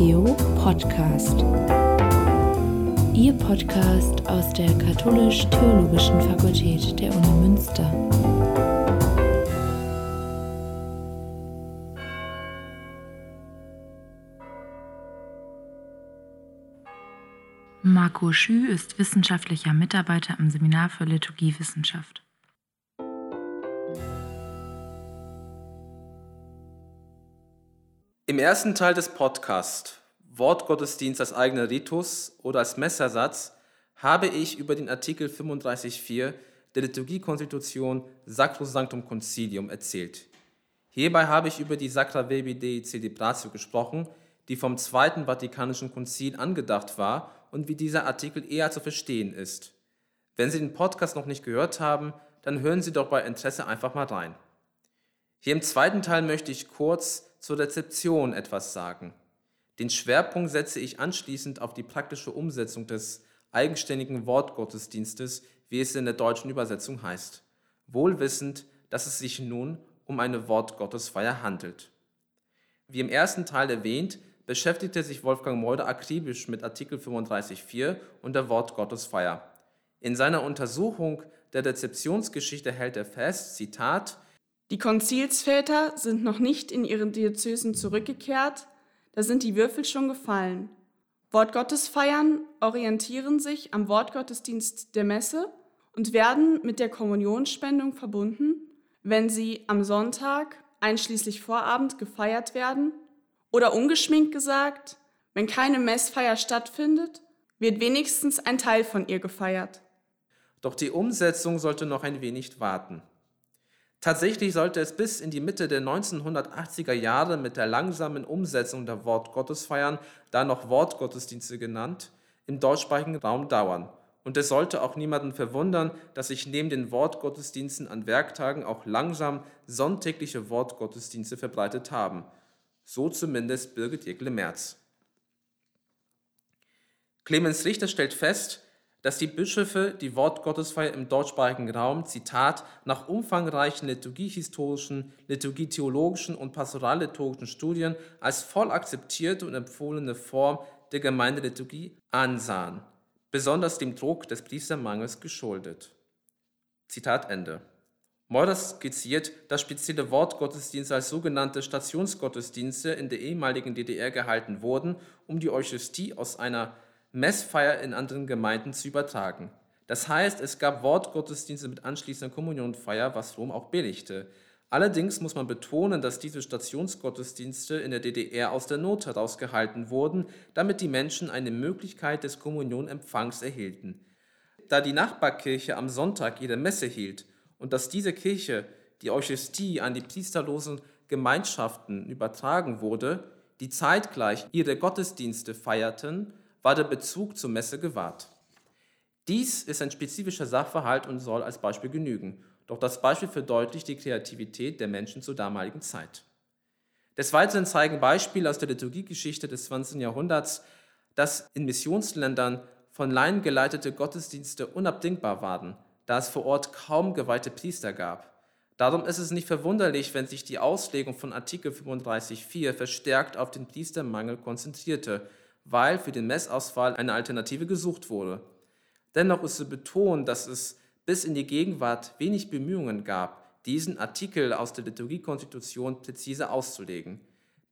Theo Podcast. Ihr Podcast aus der Katholisch-Theologischen Fakultät der Uni Münster. Marco Schü ist wissenschaftlicher Mitarbeiter am Seminar für Liturgiewissenschaft. Im ersten Teil des Podcasts Wortgottesdienst als eigener Ritus oder als Messersatz habe ich über den Artikel 35.4 der Liturgiekonstitution Sacrosanctum Concilium erzählt. Hierbei habe ich über die Sacra Verbi Dei Celebratio gesprochen, die vom Zweiten Vatikanischen Konzil angedacht war und wie dieser Artikel eher zu verstehen ist. Wenn Sie den Podcast noch nicht gehört haben, dann hören Sie doch bei Interesse einfach mal rein. Hier im zweiten Teil möchte ich kurz zur Rezeption etwas sagen. Den Schwerpunkt setze ich anschließend auf die praktische Umsetzung des eigenständigen Wortgottesdienstes, wie es in der deutschen Übersetzung heißt, wohl wissend, dass es sich nun um eine Wortgottesfeier handelt. Wie im ersten Teil erwähnt, beschäftigte sich Wolfgang Meuder akribisch mit Artikel 35.4 und der Wortgottesfeier. In seiner Untersuchung der Rezeptionsgeschichte hält er fest, Zitat, die Konzilsväter sind noch nicht in ihren Diözesen zurückgekehrt, da sind die Würfel schon gefallen. Wortgottesfeiern orientieren sich am Wortgottesdienst der Messe und werden mit der Kommunionspendung verbunden, wenn sie am Sonntag einschließlich Vorabend gefeiert werden oder ungeschminkt gesagt, wenn keine Messfeier stattfindet, wird wenigstens ein Teil von ihr gefeiert. Doch die Umsetzung sollte noch ein wenig warten. Tatsächlich sollte es bis in die Mitte der 1980er Jahre mit der langsamen Umsetzung der Wortgottesfeiern, da noch Wortgottesdienste genannt, im deutschsprachigen Raum dauern. Und es sollte auch niemanden verwundern, dass sich neben den Wortgottesdiensten an Werktagen auch langsam sonntägliche Wortgottesdienste verbreitet haben. So zumindest Birgit Jekle-Merz. Clemens Richter stellt fest, dass die Bischöfe die Wortgottesfeier im deutschsprachigen Raum, Zitat, nach umfangreichen liturgiehistorischen, liturgietheologischen und pastoralliturgischen Studien als voll akzeptierte und empfohlene Form der Gemeindeliturgie ansahen, besonders dem Druck des Priestermangels geschuldet. Zitat Ende. Meurer skizziert, dass spezielle Wortgottesdienste als sogenannte Stationsgottesdienste in der ehemaligen DDR gehalten wurden, um die Eucharistie aus einer Messfeier in anderen Gemeinden zu übertragen. Das heißt, es gab Wortgottesdienste mit anschließender Kommunionfeier, was Rom auch billigte. Allerdings muss man betonen, dass diese Stationsgottesdienste in der DDR aus der Not herausgehalten wurden, damit die Menschen eine Möglichkeit des Kommunionempfangs erhielten. Da die Nachbarkirche am Sonntag ihre Messe hielt und dass diese Kirche die Eucharistie an die priesterlosen Gemeinschaften übertragen wurde, die zeitgleich ihre Gottesdienste feierten, war der Bezug zur Messe gewahrt. Dies ist ein spezifischer Sachverhalt und soll als Beispiel genügen, doch das Beispiel verdeutlicht die Kreativität der Menschen zur damaligen Zeit. Des Weiteren zeigen Beispiele aus der Liturgiegeschichte des 20. Jahrhunderts, dass in Missionsländern von Laien geleitete Gottesdienste unabdingbar waren, da es vor Ort kaum geweihte Priester gab. Darum ist es nicht verwunderlich, wenn sich die Auslegung von Artikel 35.4 verstärkt auf den Priestermangel konzentrierte, weil für den Messausfall eine Alternative gesucht wurde. Dennoch ist zu betonen, dass es bis in die Gegenwart wenig Bemühungen gab, diesen Artikel aus der Liturgiekonstitution präzise auszulegen.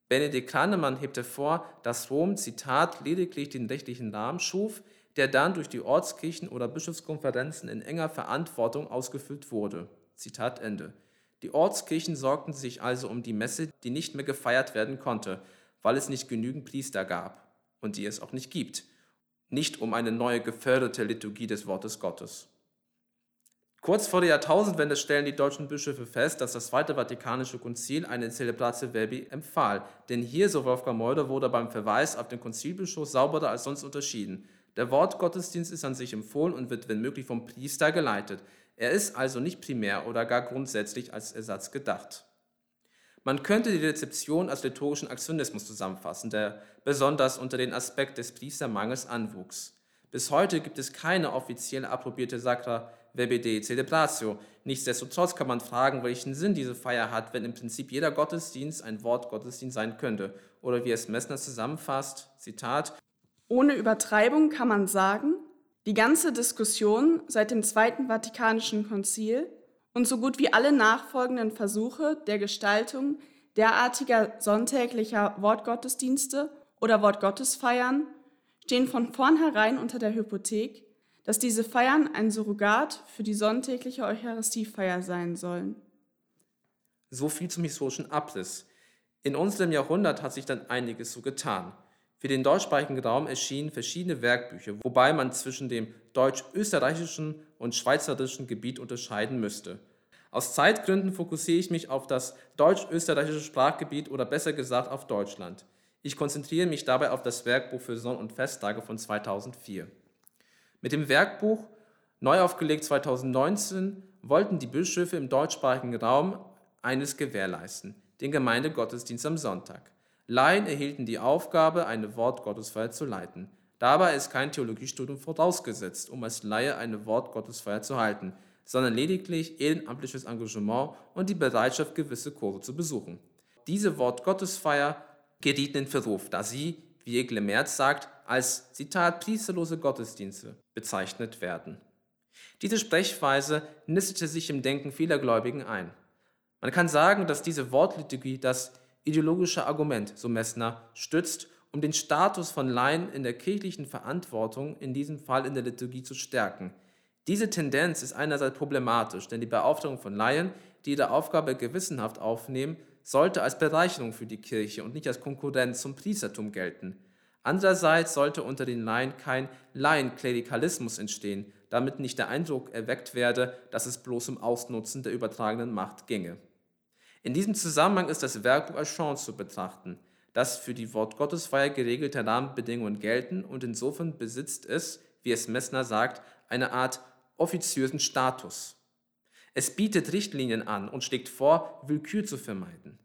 Benedikt Kahnemann hebt hervor, dass Rom, Zitat, lediglich den rechtlichen Rahmen schuf, der dann durch die Ortskirchen oder Bischofskonferenzen in enger Verantwortung ausgefüllt wurde. Zitat Ende. Die Ortskirchen sorgten sich also um die Messe, die nicht mehr gefeiert werden konnte, weil es nicht genügend Priester gab und die es auch nicht gibt, nicht um eine neue geförderte Liturgie des Wortes Gottes. Kurz vor der Jahrtausendwende stellen die deutschen Bischöfe fest, dass das Zweite Vatikanische Konzil eine Celebratio Verbi empfahl, denn hier, so Wolfgang Meuder, wurde beim Verweis auf den Konzilbischof sauberer als sonst unterschieden. Der Wortgottesdienst ist an sich empfohlen und wird, wenn möglich, vom Priester geleitet. Er ist also nicht primär oder gar grundsätzlich als Ersatz gedacht. Man könnte die Rezeption als liturgischen Aktionismus zusammenfassen, der besonders unter den Aspekt des Priestermangels anwuchs. Bis heute gibt es keine offiziell approbierte Sacra Verbede Celebratio. Nichtsdestotrotz kann man fragen, welchen Sinn diese Feier hat, wenn im Prinzip jeder Gottesdienst ein Wort Gottesdienst sein könnte. Oder wie es Messner zusammenfasst, Zitat, Ohne Übertreibung kann man sagen, die ganze Diskussion seit dem Zweiten Vatikanischen Konzil und so gut wie alle nachfolgenden Versuche der Gestaltung derartiger sonntäglicher Wortgottesdienste oder Wortgottesfeiern stehen von vornherein unter der Hypothek, dass diese Feiern ein Surrogat für die sonntägliche Eucharistiefeier sein sollen. So viel zum historischen Abriss. In unserem Jahrhundert hat sich dann einiges so getan. Für den deutschsprachigen Raum erschienen verschiedene Werkbücher, wobei man zwischen dem deutsch-österreichischen und schweizerischen Gebiet unterscheiden müsste. Aus Zeitgründen fokussiere ich mich auf das deutsch-österreichische Sprachgebiet oder besser gesagt auf Deutschland. Ich konzentriere mich dabei auf das Werkbuch für Sonn- und Festtage von 2004. Mit dem Werkbuch, neu aufgelegt 2019, wollten die Bischöfe im deutschsprachigen Raum eines gewährleisten, den Gemeindegottesdienst am Sonntag. Laien erhielten die Aufgabe, eine Wortgottesfeier zu leiten. Dabei ist kein Theologiestudium vorausgesetzt, um als Laie eine Wortgottesfeier zu halten, sondern lediglich ehrenamtliches Engagement und die Bereitschaft, gewisse Kurse zu besuchen. Diese Wortgottesfeier gerieten in Verruf, da sie, wie Egle Merz sagt, als Zitat priesterlose Gottesdienste bezeichnet werden. Diese Sprechweise nistete sich im Denken vieler Gläubigen ein. Man kann sagen, dass diese Wortliturgie das ideologische Argument, so Messner, stützt, um den Status von Laien in der kirchlichen Verantwortung, in diesem Fall in der Liturgie, zu stärken. Diese Tendenz ist einerseits problematisch, denn die Beauftragung von Laien, die ihre Aufgabe gewissenhaft aufnehmen, sollte als Bereicherung für die Kirche und nicht als Konkurrenz zum Priestertum gelten. Andererseits sollte unter den Laien kein Laienklerikalismus entstehen, damit nicht der Eindruck erweckt werde, dass es bloß um Ausnutzen der übertragenen Macht ginge. In diesem Zusammenhang ist das Werkbuch als Chance zu betrachten, dass für die Wortgottesfeier geregelte Rahmenbedingungen gelten und insofern besitzt es, wie es Messner sagt, eine Art offiziösen Status. Es bietet Richtlinien an und schlägt vor, Willkür zu vermeiden.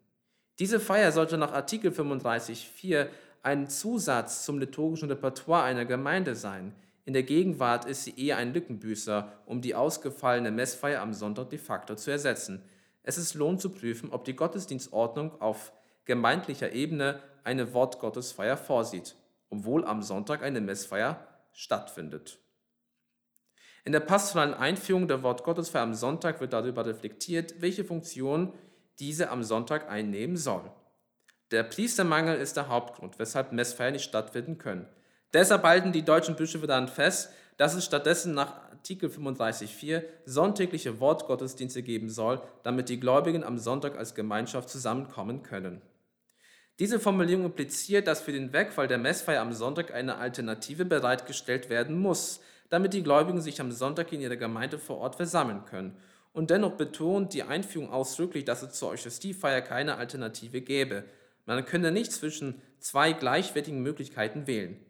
Diese Feier sollte nach Artikel 35.4 ein Zusatz zum liturgischen Repertoire einer Gemeinde sein. In der Gegenwart ist sie eher ein Lückenbüßer, um die ausgefallene Messfeier am Sonntag de facto zu ersetzen. Es ist lohnt zu prüfen, ob die Gottesdienstordnung auf gemeindlicher Ebene eine Wortgottesfeier vorsieht, obwohl am Sonntag eine Messfeier stattfindet. In der pastoralen Einführung der Wortgottesfeier am Sonntag wird darüber reflektiert, welche Funktion diese am Sonntag einnehmen soll. Der Priestermangel ist der Hauptgrund, weshalb Messfeiern nicht stattfinden können. Deshalb halten die deutschen Bischöfe dann fest, dass es stattdessen nach Artikel 35.4 sonntägliche Wortgottesdienste geben soll, damit die Gläubigen am Sonntag als Gemeinschaft zusammenkommen können. Diese Formulierung impliziert, dass für den Wegfall der Messfeier am Sonntag eine Alternative bereitgestellt werden muss, damit die Gläubigen sich am Sonntag in ihrer Gemeinde vor Ort versammeln können. Und dennoch betont die Einführung ausdrücklich, dass es zur Eucharistiefeier keine Alternative gäbe. Man könne nicht zwischen zwei gleichwertigen Möglichkeiten wählen.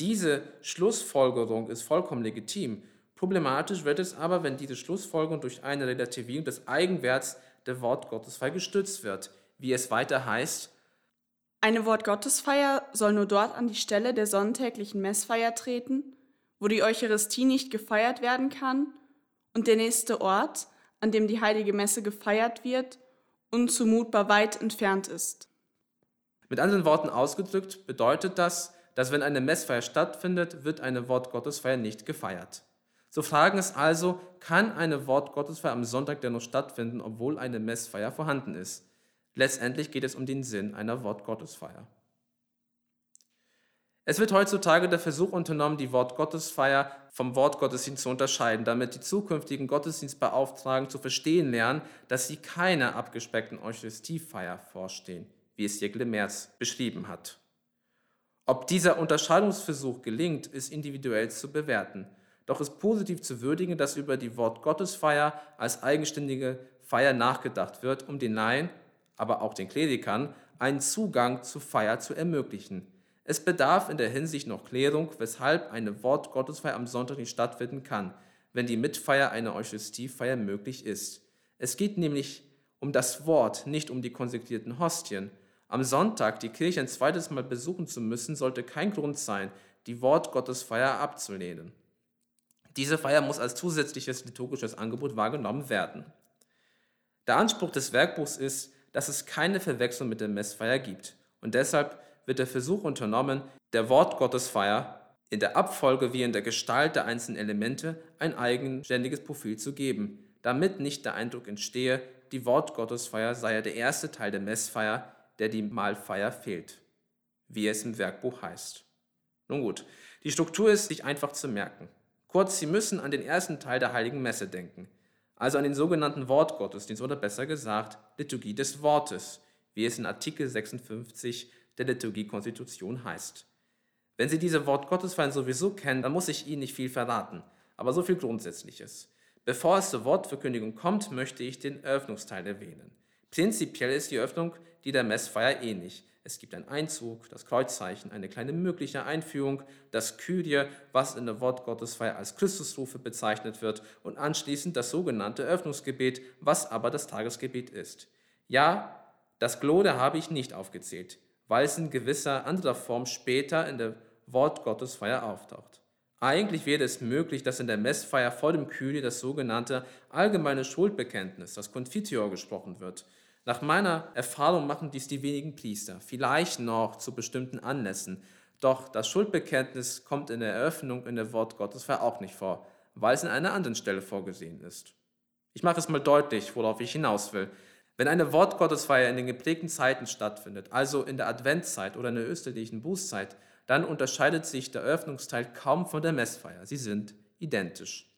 Diese Schlussfolgerung ist vollkommen legitim. Problematisch wird es aber, wenn diese Schlussfolgerung durch eine Relativierung des Eigenwerts der Wortgottesfeier gestützt wird, wie es weiter heißt. Eine Wortgottesfeier soll nur dort an die Stelle der sonntäglichen Messfeier treten, wo die Eucharistie nicht gefeiert werden kann und der nächste Ort, an dem die heilige Messe gefeiert wird, unzumutbar weit entfernt ist. Mit anderen Worten ausgedrückt bedeutet das, dass wenn eine Messfeier stattfindet, wird eine Wortgottesfeier nicht gefeiert. So fragen es also, kann eine Wortgottesfeier am Sonntag dennoch stattfinden, obwohl eine Messfeier vorhanden ist? Letztendlich geht es um den Sinn einer Wortgottesfeier. Es wird heutzutage der Versuch unternommen, die Wortgottesfeier vom Wortgottesdienst zu unterscheiden, damit die zukünftigen Gottesdienstbeauftragten zu verstehen lernen, dass sie keiner abgespeckten Eucharistiefeier vorstehen, wie es Jegle Merz beschrieben hat. Ob dieser Unterscheidungsversuch gelingt, ist individuell zu bewerten. Doch ist positiv zu würdigen, dass über die Wortgottesfeier als eigenständige Feier nachgedacht wird, um den Laien, aber auch den Klerikern, einen Zugang zur Feier zu ermöglichen. Es bedarf in der Hinsicht noch Klärung, weshalb eine Wortgottesfeier am Sonntag nicht stattfinden kann, wenn die Mitfeier einer Eucharistiefeier möglich ist. Es geht nämlich um das Wort, nicht um die konsekrierten Hostien. Am Sonntag die Kirche ein zweites Mal besuchen zu müssen, sollte kein Grund sein, die Wortgottesfeier abzulehnen. Diese Feier muss als zusätzliches liturgisches Angebot wahrgenommen werden. Der Anspruch des Werkbuchs ist, dass es keine Verwechslung mit der Messfeier gibt. Und deshalb wird der Versuch unternommen, der Wortgottesfeier in der Abfolge wie in der Gestalt der einzelnen Elemente ein eigenständiges Profil zu geben, damit nicht der Eindruck entstehe, die Wortgottesfeier sei ja der erste Teil der Messfeier, der die Mahlfeier fehlt, wie es im Werkbuch heißt. Nun gut, die Struktur ist sich einfach zu merken. Kurz, Sie müssen an den ersten Teil der Heiligen Messe denken, also an den sogenannten Wortgottesdienst oder besser gesagt Liturgie des Wortes, wie es in Artikel 56 der Liturgiekonstitution heißt. Wenn Sie diese Wortgottesfeiern sowieso kennen, dann muss ich Ihnen nicht viel verraten, aber so viel Grundsätzliches. Bevor es zur Wortverkündigung kommt, möchte ich den Eröffnungsteil erwähnen. Prinzipiell ist die Öffnung die der Messfeier ähnlich. Es gibt einen Einzug, das Kreuzzeichen, eine kleine mögliche Einführung, das Kyrie, was in der Wortgottesfeier als Christusrufe bezeichnet wird, und anschließend das sogenannte Öffnungsgebet, was aber das Tagesgebet ist. Ja, das Glode habe ich nicht aufgezählt, weil es in gewisser anderer Form später in der Wortgottesfeier auftaucht. Eigentlich wäre es möglich, dass in der Messfeier vor dem Kyrie das sogenannte allgemeine Schuldbekenntnis, das Confiteor, gesprochen wird. Nach meiner Erfahrung machen dies die wenigen Priester, vielleicht noch zu bestimmten Anlässen. Doch das Schuldbekenntnis kommt in der Eröffnung in der Wort Gottes auch nicht vor, weil es in einer anderen Stelle vorgesehen ist. Ich mache es mal deutlich, worauf ich hinaus will. Wenn eine Wortgottesfeier in den geprägten Zeiten stattfindet, also in der Adventszeit oder in der österlichen Bußzeit, dann unterscheidet sich der Eröffnungsteil kaum von der Messfeier. Sie sind identisch.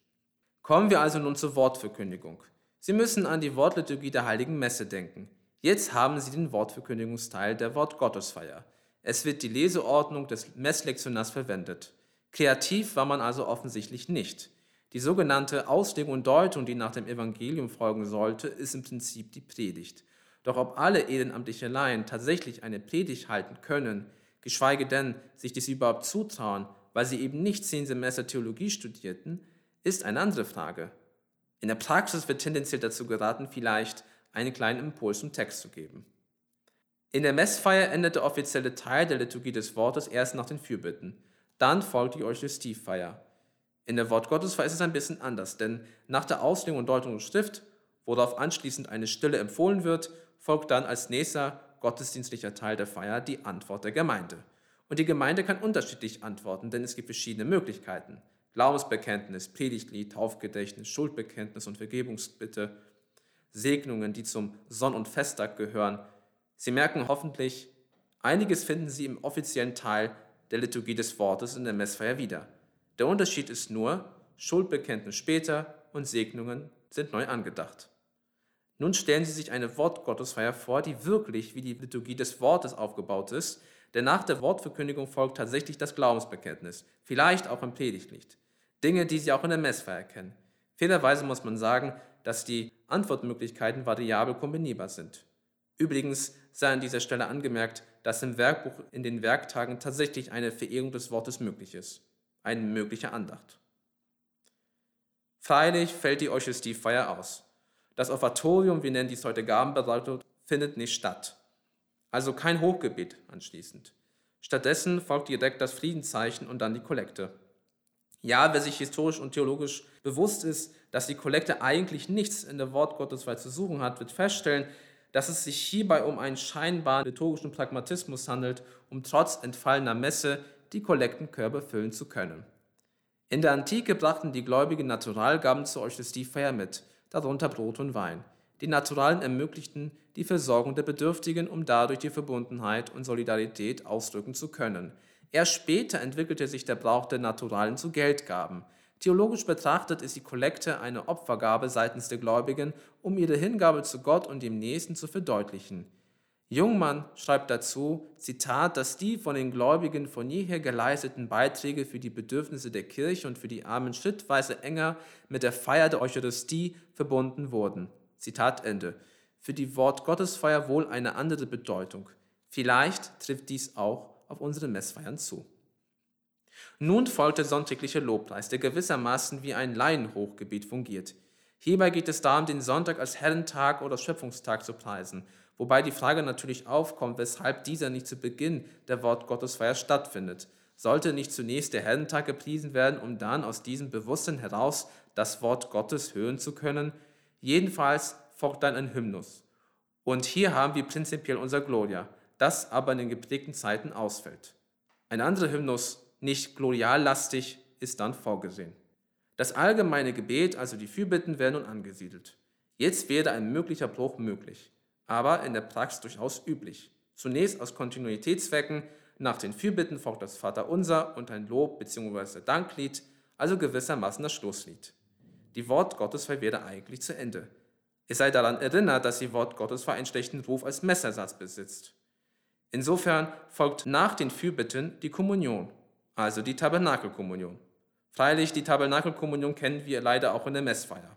Kommen wir also nun zur Wortverkündigung. Sie müssen an die Wortliturgie der Heiligen Messe denken. Jetzt haben Sie den Wortverkündigungsteil der Wortgottesfeier. Es wird die Leseordnung des Messlektionars verwendet. Kreativ war man also offensichtlich nicht. Die sogenannte Auslegung und Deutung, die nach dem Evangelium folgen sollte, ist im Prinzip die Predigt. Doch ob alle ehrenamtliche Laien tatsächlich eine Predigt halten können, geschweige denn sich dies überhaupt zutrauen, weil sie eben nicht zehn Semester Theologie studierten, ist eine andere Frage. In der Praxis wird tendenziell dazu geraten, vielleicht einen kleinen Impuls zum Text zu geben. In der Messfeier endet der offizielle Teil der Liturgie des Wortes erst nach den Fürbitten. Dann folgt die Eucharistiefeier. In der Wortgottesfeier ist es ein bisschen anders, denn nach der Auslegung und Deutung der Schrift, worauf anschließend eine Stille empfohlen wird, folgt dann als nächster gottesdienstlicher Teil der Feier die Antwort der Gemeinde. Und die Gemeinde kann unterschiedlich antworten, denn es gibt verschiedene Möglichkeiten. Glaubensbekenntnis, Predigtlied, Taufgedächtnis, Schuldbekenntnis und Vergebungsbitte, Segnungen, die zum Sonn- und Festtag gehören. Sie merken hoffentlich, einiges finden Sie im offiziellen Teil der Liturgie des Wortes in der Messfeier wieder. Der Unterschied ist nur, Schuldbekenntnis später und Segnungen sind neu angedacht. Nun stellen Sie sich eine Wortgottesfeier vor, die wirklich wie die Liturgie des Wortes aufgebaut ist, denn nach der Wortverkündigung folgt tatsächlich das Glaubensbekenntnis, vielleicht auch im Predigtlied. Dinge, die Sie auch in der Messfeier kennen. Fehlerweise muss man sagen, dass die Antwortmöglichkeiten variabel kombinierbar sind. Übrigens sei an dieser Stelle angemerkt, dass im Werkbuch in den Werktagen tatsächlich eine Verehrung des Wortes möglich ist, eine mögliche Andacht. Freilich fällt die Eucharistiefeier aus. Das Offertorium, wir nennen dies heute Gabenbereitung, findet nicht statt. Also kein Hochgebet anschließend. Stattdessen folgt direkt das Friedenszeichen und dann die Kollekte. Ja, wer sich historisch und theologisch bewusst ist, dass die Kollekte eigentlich nichts in der Wortgotteswahl zu suchen hat, wird feststellen, dass es sich hierbei um einen scheinbaren liturgischen Pragmatismus handelt, um trotz entfallener Messe die Kollektenkörbe füllen zu können. In der Antike brachten die Gläubigen Naturalgaben zur Eucharistiefeier mit, darunter Brot und Wein. Die Naturalen ermöglichten die Versorgung der Bedürftigen, um dadurch die Verbundenheit und Solidarität ausdrücken zu können – Erst später entwickelte sich der Brauch der Naturalen zu Geldgaben. Theologisch betrachtet ist die Kollekte eine Opfergabe seitens der Gläubigen, um ihre Hingabe zu Gott und dem Nächsten zu verdeutlichen. Jungmann schreibt dazu, Zitat, dass die von den Gläubigen von jeher geleisteten Beiträge für die Bedürfnisse der Kirche und für die Armen schrittweise enger mit der Feier der Eucharistie verbunden wurden. Zitat Ende. Für die Wortgottesfeier wohl eine andere Bedeutung. Vielleicht trifft dies auch auf unsere Messfeiern zu. Nun folgt der sonntägliche Lobpreis, der gewissermaßen wie ein Laienhochgebet fungiert. Hierbei geht es darum, den Sonntag als Herrentag oder Schöpfungstag zu preisen, wobei die Frage natürlich aufkommt, weshalb dieser nicht zu Beginn der Wortgottesfeier stattfindet. Sollte nicht zunächst der Herrentag gepriesen werden, um dann aus diesem Bewusstsein heraus das Wort Gottes hören zu können? Jedenfalls folgt dann ein Hymnus. Und hier haben wir prinzipiell unser Gloria, das aber in den geprägten Zeiten ausfällt. Ein anderer Hymnus, nicht gloriallastig, ist dann vorgesehen. Das allgemeine Gebet, also die Fürbitten, werden nun angesiedelt. Jetzt wäre ein möglicher Bruch möglich, aber in der Praxis durchaus üblich. Zunächst aus Kontinuitätszwecken, nach den Fürbitten folgt das Vaterunser und ein Lob bzw. Danklied, also gewissermaßen das Schlusslied. Die Wort Gottesfeier wäre eigentlich zu Ende. Es sei daran erinnert, dass die Wort Gottesfeier einen schlechten Ruf als Messersatz besitzt. Insofern folgt nach den Fürbitten die Kommunion, also die Tabernakelkommunion. Freilich, die Tabernakelkommunion kennen wir leider auch in der Messfeier.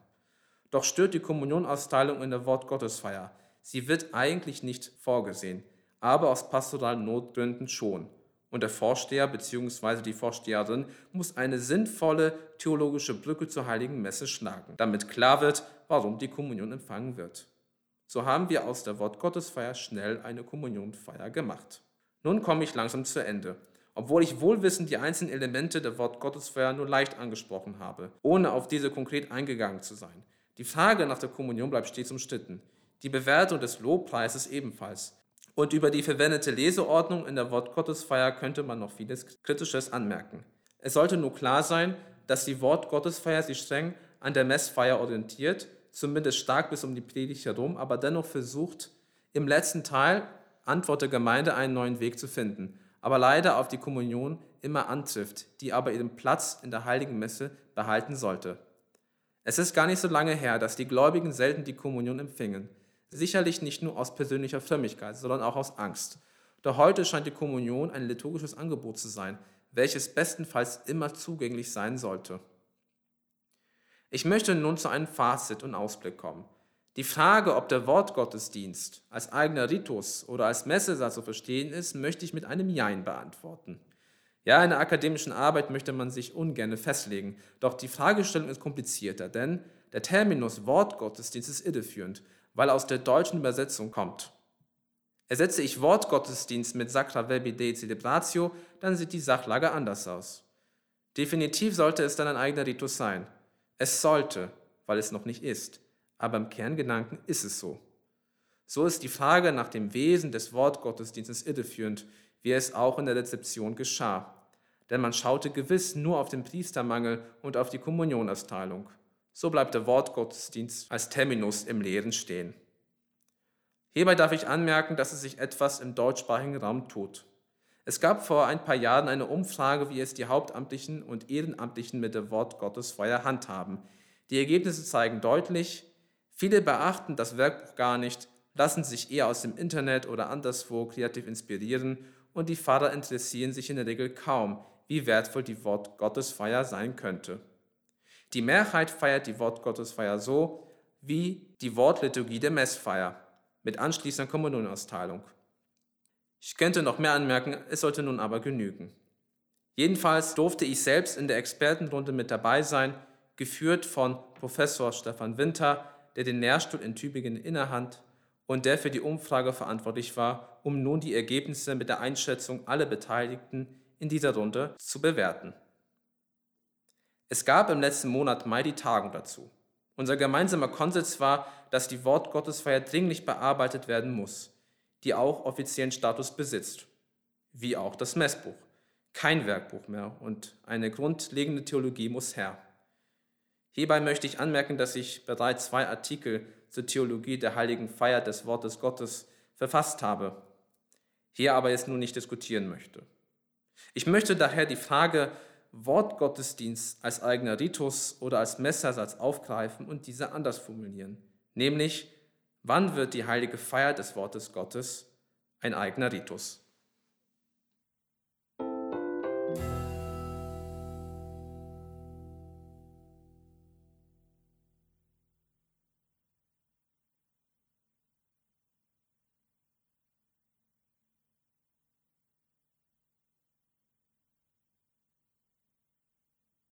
Doch stört die Kommunionausteilung in der Wortgottesfeier. Sie wird eigentlich nicht vorgesehen, aber aus pastoralen Notgründen schon. Und der Vorsteher bzw. die Vorsteherin muss eine sinnvolle theologische Brücke zur heiligen Messe schlagen, damit klar wird, warum die Kommunion empfangen wird. So haben wir aus der Wortgottesfeier schnell eine Kommunionfeier gemacht. Nun komme ich langsam zu Ende obwohl ich wohlwissend die einzelnen Elemente der Wortgottesfeier nur leicht angesprochen habe, ohne auf diese konkret eingegangen zu sein. Die Frage nach der Kommunion bleibt stets umstritten, die Bewertung des Lobpreises ebenfalls. Und über die verwendete Leseordnung in der Wortgottesfeier könnte man noch vieles Kritisches anmerken. Es sollte nur klar sein, dass die Wortgottesfeier sich streng an der Messfeier orientiert, zumindest stark bis um die Predigt herum, aber dennoch versucht, im letzten Teil Antwort der Gemeinde einen neuen Weg zu finden aber leider auf die Kommunion immer antrifft, die aber ihren Platz in der heiligen Messe behalten sollte. Es ist gar nicht so lange her, dass die Gläubigen selten die Kommunion empfingen. Sicherlich nicht nur aus persönlicher Frömmigkeit, sondern auch aus Angst. Doch heute scheint die Kommunion ein liturgisches Angebot zu sein, welches bestenfalls immer zugänglich sein sollte. Ich möchte nun zu einem Fazit und Ausblick kommen. Die Frage, ob der Wortgottesdienst als eigener Ritus oder als Messesatz zu verstehen ist, möchte ich mit einem Jein beantworten. Ja, in der akademischen Arbeit möchte man sich ungern festlegen, doch die Fragestellung ist komplizierter, denn der Terminus Wortgottesdienst ist irreführend, weil er aus der deutschen Übersetzung kommt. Ersetze ich Wortgottesdienst mit Sacra Verbi Dei Celebratio, dann sieht die Sachlage anders aus. Definitiv sollte es dann ein eigener Ritus sein. Es sollte, weil es noch nicht ist aber im Kerngedanken ist es so. So ist die Frage nach dem Wesen des Wortgottesdienstes irreführend, wie es auch in der Rezeption geschah. Denn man schaute gewiss nur auf den Priestermangel und auf die Kommunionersteilung. So bleibt der Wortgottesdienst als Terminus im Leeren stehen. Hierbei darf ich anmerken, dass es sich etwas im deutschsprachigen Raum tut. Es gab vor ein paar Jahren eine Umfrage, wie es die Hauptamtlichen und Ehrenamtlichen mit der Wortgottesfeier handhaben. Die Ergebnisse zeigen deutlich, Viele beachten das Werkbuch gar nicht, lassen sich eher aus dem Internet oder anderswo kreativ inspirieren und die Pfarrer interessieren sich in der Regel kaum, wie wertvoll die Wortgottesfeier sein könnte. Die Mehrheit feiert die Wortgottesfeier so wie die Wortliturgie der Messfeier mit anschließender Kommunionausteilung. Ich könnte noch mehr anmerken, es sollte nun aber genügen. Jedenfalls durfte ich selbst in der Expertenrunde mit dabei sein, geführt von Professor Stefan Winter, der den Lehrstuhl in Tübingen innehat und der für die Umfrage verantwortlich war, um nun die Ergebnisse mit der Einschätzung aller Beteiligten in dieser Runde zu bewerten. Es gab im letzten Monat Mai die Tagung dazu. Unser gemeinsamer Konsens war, dass die Wortgottesfeier dringlich bearbeitet werden muss, die auch offiziellen Status besitzt, wie auch das Messbuch. Kein Werkbuch mehr und eine grundlegende Theologie muss her. Hierbei möchte ich anmerken, dass ich bereits zwei Artikel zur Theologie der heiligen Feier des Wortes Gottes verfasst habe, hier aber jetzt nun nicht diskutieren möchte. Ich möchte daher die Frage Wortgottesdienst als eigener Ritus oder als Messersatz aufgreifen und diese anders formulieren, nämlich wann wird die heilige Feier des Wortes Gottes ein eigener Ritus?